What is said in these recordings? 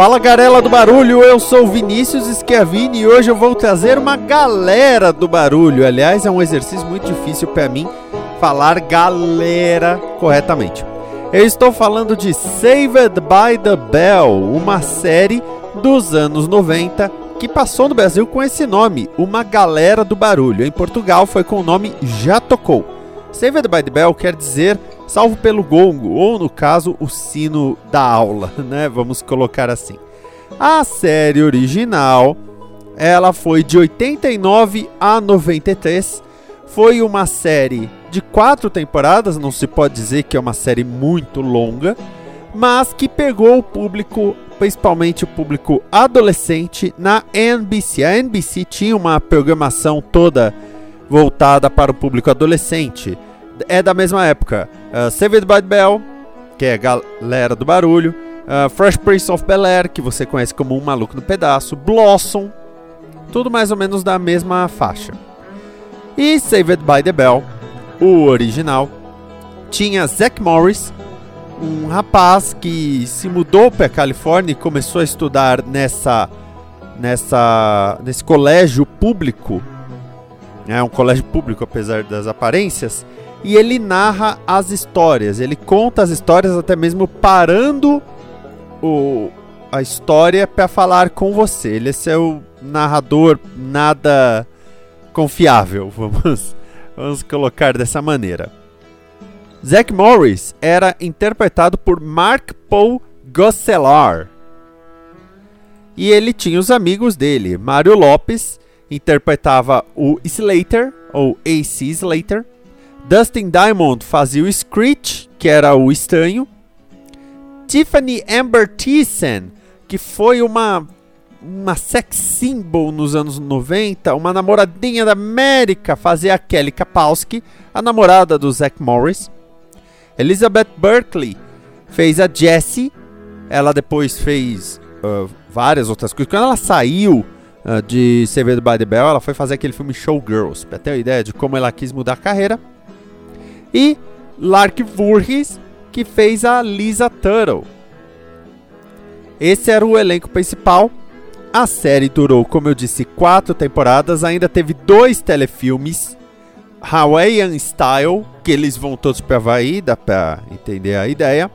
Fala galera do barulho, eu sou Vinícius Schiavini e hoje eu vou trazer uma galera do barulho. Aliás, é um exercício muito difícil para mim falar galera corretamente. Eu estou falando de Saved by the Bell, uma série dos anos 90 que passou no Brasil com esse nome, Uma Galera do Barulho. Em Portugal foi com o nome Já Tocou. Saved by the Bell quer dizer salvo pelo gongo, ou no caso, o sino da aula, né? Vamos colocar assim. A série original, ela foi de 89 a 93, foi uma série de quatro temporadas, não se pode dizer que é uma série muito longa, mas que pegou o público, principalmente o público adolescente, na NBC. A NBC tinha uma programação toda voltada para o público adolescente é da mesma época. Uh, Saved by the Bell, que é galera do barulho. Uh, Fresh Prince of Bel Air, que você conhece como Um Maluco no Pedaço. Blossom, tudo mais ou menos da mesma faixa. E Saved by the Bell, o original, tinha Zack Morris, um rapaz que se mudou para a Califórnia e começou a estudar nessa, nessa, nesse colégio público. É um colégio público, apesar das aparências e ele narra as histórias. Ele conta as histórias até mesmo parando o, a história para falar com você. Ele é seu narrador nada confiável, vamos, vamos colocar dessa maneira. Zack Morris era interpretado por Mark Paul Gosselaar. E ele tinha os amigos dele. Mário Lopes interpretava o Slater, ou AC Slater. Dustin Diamond fazia o Screech, que era o estanho. Tiffany Amber Thiessen, que foi uma uma sex symbol nos anos 90, uma namoradinha da América, fazia a Kelly Kapowski, a namorada do Zack Morris. Elizabeth Berkley fez a Jessie, ela depois fez uh, várias outras coisas. Quando ela saiu uh, de Saved by the Bell, ela foi fazer aquele filme Showgirls, pra ter uma ideia de como ela quis mudar a carreira e Lark Voorhees, que fez a Lisa Tuttle. Esse era o elenco principal. A série durou, como eu disse, quatro temporadas. Ainda teve dois telefilmes. Hawaiian Style, que eles vão todos para Havaí, dá para entender a ideia.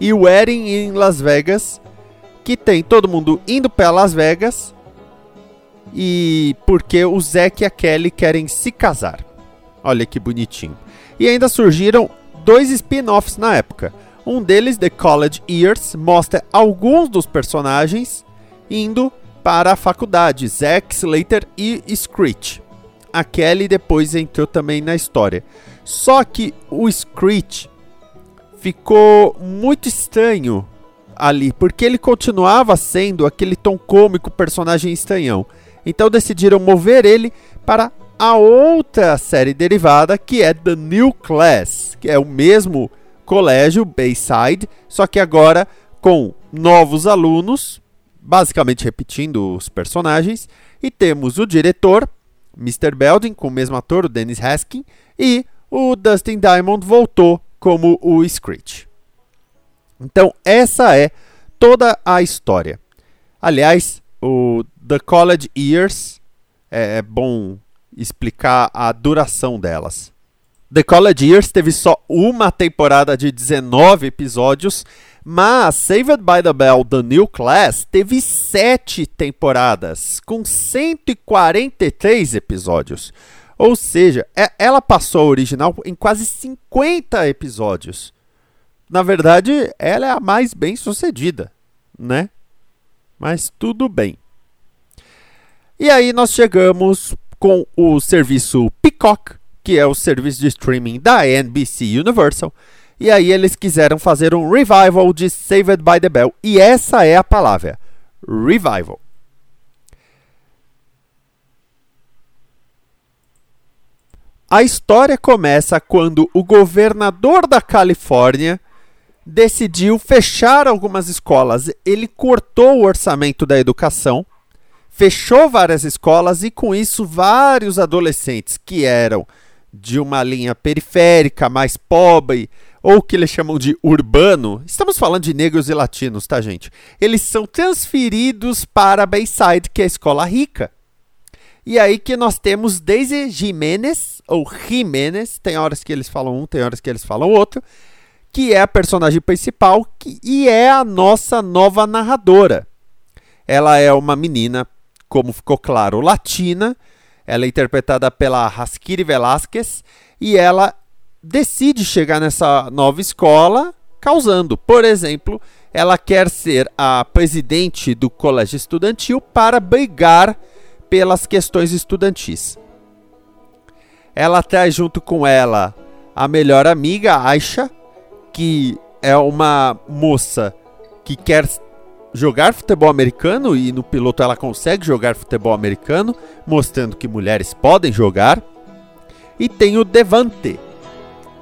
E Wedding em Las Vegas, que tem todo mundo indo para Las Vegas. E porque o Zack e a Kelly querem se casar. Olha que bonitinho. E ainda surgiram dois spin-offs na época. Um deles, The College Years, mostra alguns dos personagens indo para a faculdade, Zack, Slater e Screech. A Kelly depois entrou também na história. Só que o Screech ficou muito estranho ali, porque ele continuava sendo aquele tom cômico personagem estranhão. Então decidiram mover ele para a outra série derivada que é The New Class, que é o mesmo colégio Bayside, só que agora com novos alunos, basicamente repetindo os personagens, e temos o diretor, Mr. Belding, com o mesmo ator, o Dennis Haskin, e o Dustin Diamond voltou como o Screech. Então, essa é toda a história. Aliás, o The College Years é, é bom explicar a duração delas. The College Years teve só uma temporada de 19 episódios, mas Saved by the Bell The New Class teve 7 temporadas, com 143 episódios. Ou seja, é, ela passou a original em quase 50 episódios. Na verdade, ela é a mais bem sucedida, né? Mas tudo bem. E aí nós chegamos com o serviço Peacock, que é o serviço de streaming da NBC Universal. E aí eles quiseram fazer um revival de Saved by the Bell. E essa é a palavra: revival. A história começa quando o governador da Califórnia decidiu fechar algumas escolas. Ele cortou o orçamento da educação, fechou várias escolas e, com isso, vários adolescentes que eram de uma linha periférica, mais pobre, ou que eles chamam de urbano, estamos falando de negros e latinos, tá, gente? Eles são transferidos para Bayside, que é a escola rica. E aí que nós temos Daisy Jimenez, ou Jimenez, tem horas que eles falam um, tem horas que eles falam outro, que é a personagem principal que, e é a nossa nova narradora. Ela é uma menina, como ficou claro, latina. Ela é interpretada pela Raskiri Velasquez e ela decide chegar nessa nova escola causando. Por exemplo, ela quer ser a presidente do colégio estudantil para brigar pelas questões estudantis. Ela traz junto com ela a melhor amiga, Aisha, que é uma moça que quer jogar futebol americano e no piloto ela consegue jogar futebol americano, mostrando que mulheres podem jogar. E tem o Devante,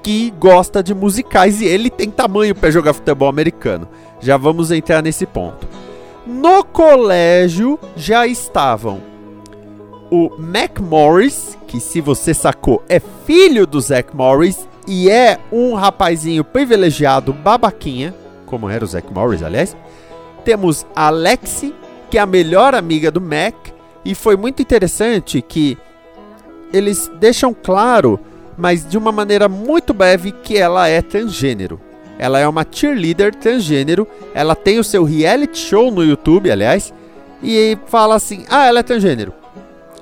que gosta de musicais e ele tem tamanho para jogar futebol americano. Já vamos entrar nesse ponto. No colégio já estavam o Mac Morris, que se você sacou é filho do Zack Morris e é um rapazinho privilegiado babaquinha, como era o Zack Morris, aliás. Temos a Lexi, que é a melhor amiga do Mac, e foi muito interessante que eles deixam claro, mas de uma maneira muito breve, que ela é transgênero. Ela é uma cheerleader transgênero, ela tem o seu reality show no YouTube, aliás, e fala assim: "Ah, ela é transgênero"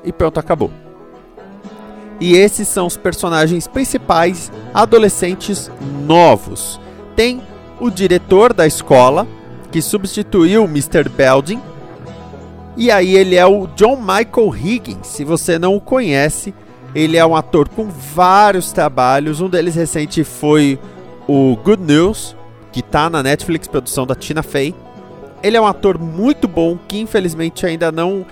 e pronto, acabou. E esses são os personagens principais adolescentes novos. Tem o diretor da escola, que substituiu Mr. Belding. E aí ele é o John Michael Higgins. Se você não o conhece, ele é um ator com vários trabalhos. Um deles recente foi o Good News, que está na Netflix, produção da Tina Fey. Ele é um ator muito bom que infelizmente ainda não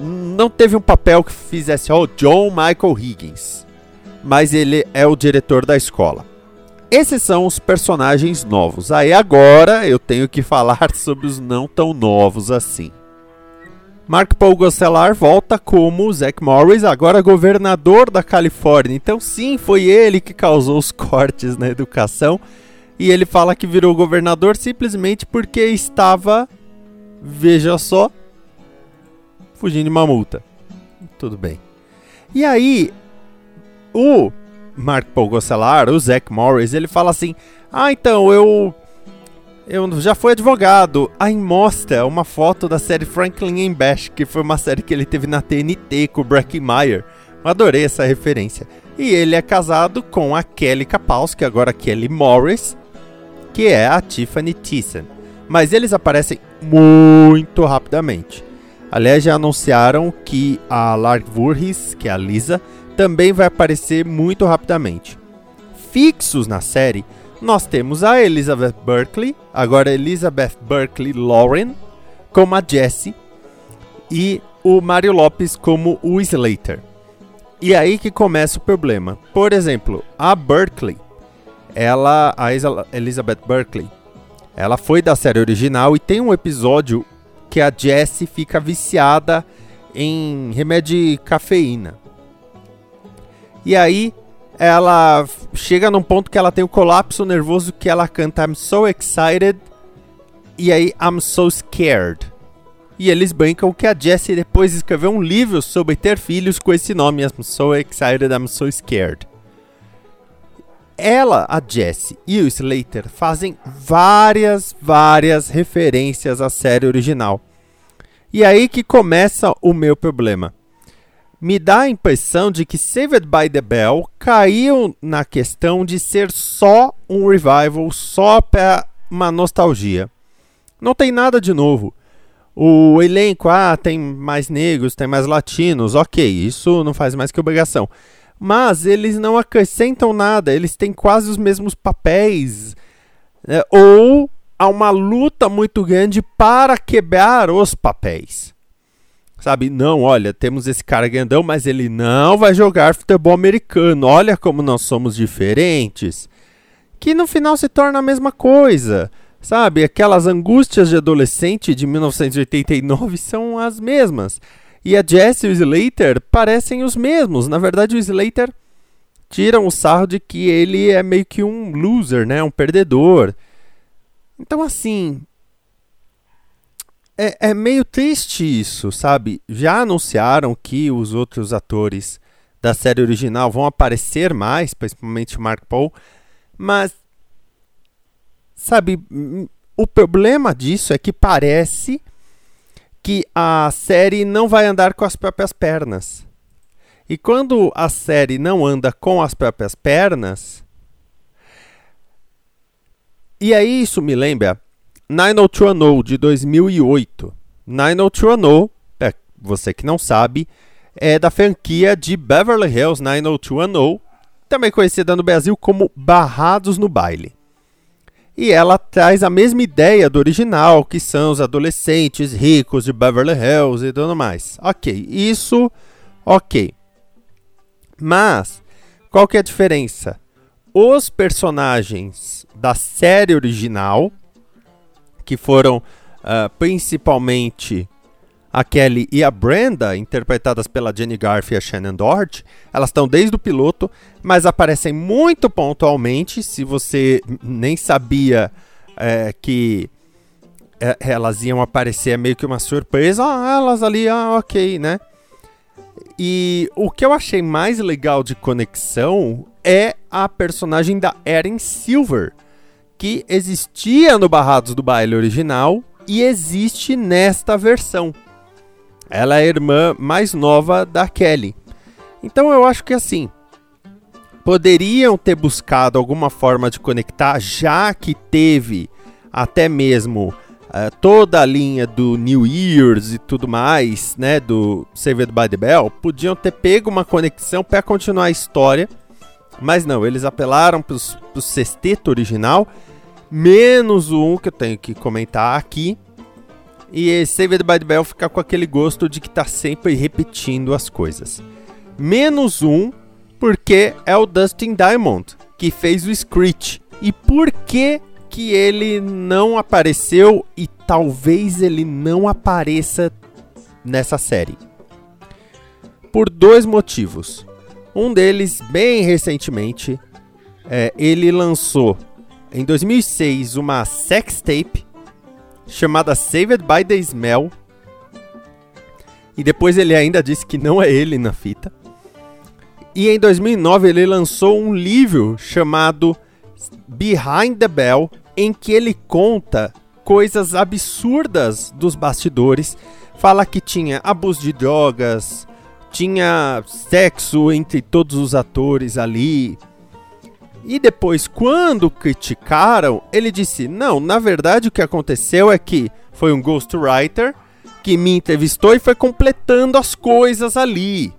não teve um papel que fizesse o oh, John Michael Higgins, mas ele é o diretor da escola. Esses são os personagens novos. Aí agora eu tenho que falar sobre os não tão novos assim. Mark Paul Gosselaar volta como Zach Morris, agora governador da Califórnia. Então sim, foi ele que causou os cortes na educação. E ele fala que virou governador simplesmente porque estava, veja só, fugindo de uma multa. Tudo bem. E aí, o Mark Paul Gosselaar, o Zach Morris, ele fala assim: Ah, então eu. Eu já fui advogado. Aí mostra uma foto da série Franklin and Bash, que foi uma série que ele teve na TNT com o Bracky Meyer. Adorei essa referência. E ele é casado com a Kelly Kapowski, agora Kelly Morris, que é a Tiffany Thiessen. Mas eles aparecem muito rapidamente. Aliás, já anunciaram que a Lark Voorhees, que é a Lisa, também vai aparecer muito rapidamente. Fixos na série, nós temos a Elizabeth Berkley, agora Elizabeth Berkley Lauren, como a Jessie, e o Mario Lopes como o Slater. E aí que começa o problema. Por exemplo, a Berkeley, ela, a Elizabeth Berkley, ela foi da série original e tem um episódio que a Jessie fica viciada em remédio de cafeína. E aí ela chega num ponto que ela tem um colapso nervoso que ela canta I'm so excited e aí I'm so scared. E eles brincam que a Jessie depois escreveu um livro sobre ter filhos com esse nome, I'm so excited, I'm so scared. Ela, a Jessie e o Slater fazem várias, várias referências à série original. E aí que começa o meu problema. Me dá a impressão de que Saved by the Bell caiu na questão de ser só um revival, só para uma nostalgia. Não tem nada de novo. O elenco, ah, tem mais negros, tem mais latinos, ok, isso não faz mais que obrigação. mas eles não acrescentam nada, eles têm quase os mesmos papéis. Né? Ou há uma luta muito grande para quebrar os papéis. Sabe, não, olha, temos esse cara grandão, mas ele não vai jogar futebol americano. Olha como nós somos diferentes. Que no final se torna a mesma coisa. Sabe, aquelas angústias de adolescente de 1989 são as mesmas. E a Jess e o Slater parecem os mesmos. Na verdade, o Slater tira o sarro de que ele é meio que um loser, né? Um perdedor. Então, assim, é, é meio triste isso, sabe? Já anunciaram que os outros atores da série original vão aparecer mais, principalmente o Mark Paul, mas sabe, o problema disso é que parece que a série não vai andar com as próprias pernas. E quando a série não anda com as próprias pernas, e aí isso me lembra 90210 de 2008. 90210, é, você que não sabe, é da franquia de Beverly Hills 90210, também conhecida no Brasil como Barrados no Baile. E ela traz a mesma ideia do original, que são os adolescentes ricos de Beverly Hills e tudo mais. Ok, isso, ok. Mas, qual que é a diferença? Os personagens da série original que foram uh, principalmente a Kelly e a Brenda, interpretadas pela Jenny Garth e a Shannon Doherty, elas estão desde o piloto, mas aparecem muito pontualmente. Se você nem sabia é, que é, elas iam aparecer, é meio que uma surpresa. Ah, elas ali, ah, ok, né? E o que eu achei mais legal de conexão é a personagem da Erin Silver, que existia no Barrados do Baile original e existe nesta versão. Ela é a irmã mais nova da Kelly. Então eu acho que assim, poderiam ter buscado alguma forma de conectar, já que teve até mesmo uh, toda a linha do New Year's e tudo mais, né, do Saved by the Bell, podiam ter pego uma conexão para continuar a história, mas não, eles apelaram para o sexteto original menos 1 que eu tenho que comentar aqui. E Saved by the Bell fica com aquele gosto de que tá sempre repetindo as coisas. Menos um, porque é o Dustin Diamond que fez o Screech. E por que que ele não apareceu e talvez ele não apareça nessa série? Por dois motivos. Um deles, bem recentemente, é, ele lançou em 2006 uma sex tape chamada Saved by the Smell. E depois ele ainda disse que não é ele na fita. E em 2009 ele lançou um livro chamado Behind the Bell, em que ele conta coisas absurdas dos bastidores. Fala que tinha abuso de drogas, tinha sexo entre todos os atores ali, e depois, quando criticaram, ele disse: Não, na verdade o que aconteceu é que foi um ghostwriter que me entrevistou e foi completando as coisas ali.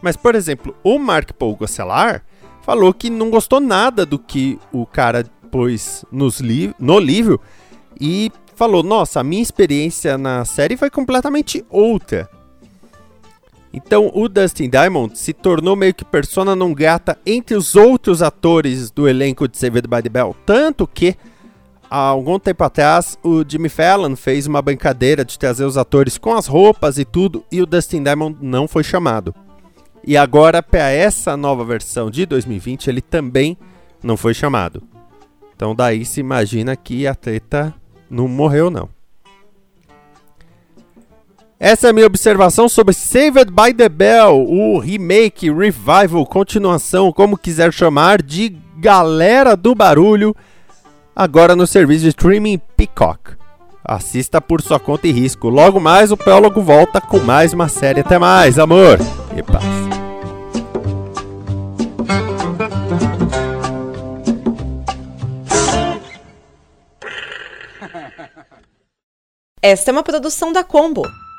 Mas, por exemplo, o Mark Paul Gosselar falou que não gostou nada do que o cara pôs nos li no livro e falou: Nossa, a minha experiência na série foi completamente outra. Então o Dustin Diamond se tornou meio que persona não grata entre os outros atores do elenco de Saved by the Bell. Tanto que, há algum tempo atrás, o Jimmy Fallon fez uma brincadeira de trazer os atores com as roupas e tudo, e o Dustin Diamond não foi chamado. E agora, para essa nova versão de 2020, ele também não foi chamado. Então daí se imagina que a treta não morreu não. Essa é a minha observação sobre Saved by the Bell, o remake, revival, continuação, como quiser chamar, de Galera do Barulho, agora no serviço de streaming Peacock. Assista por sua conta e risco. Logo mais o Pélogo volta com mais uma série. Até mais, amor e paz. Esta é uma produção da Combo.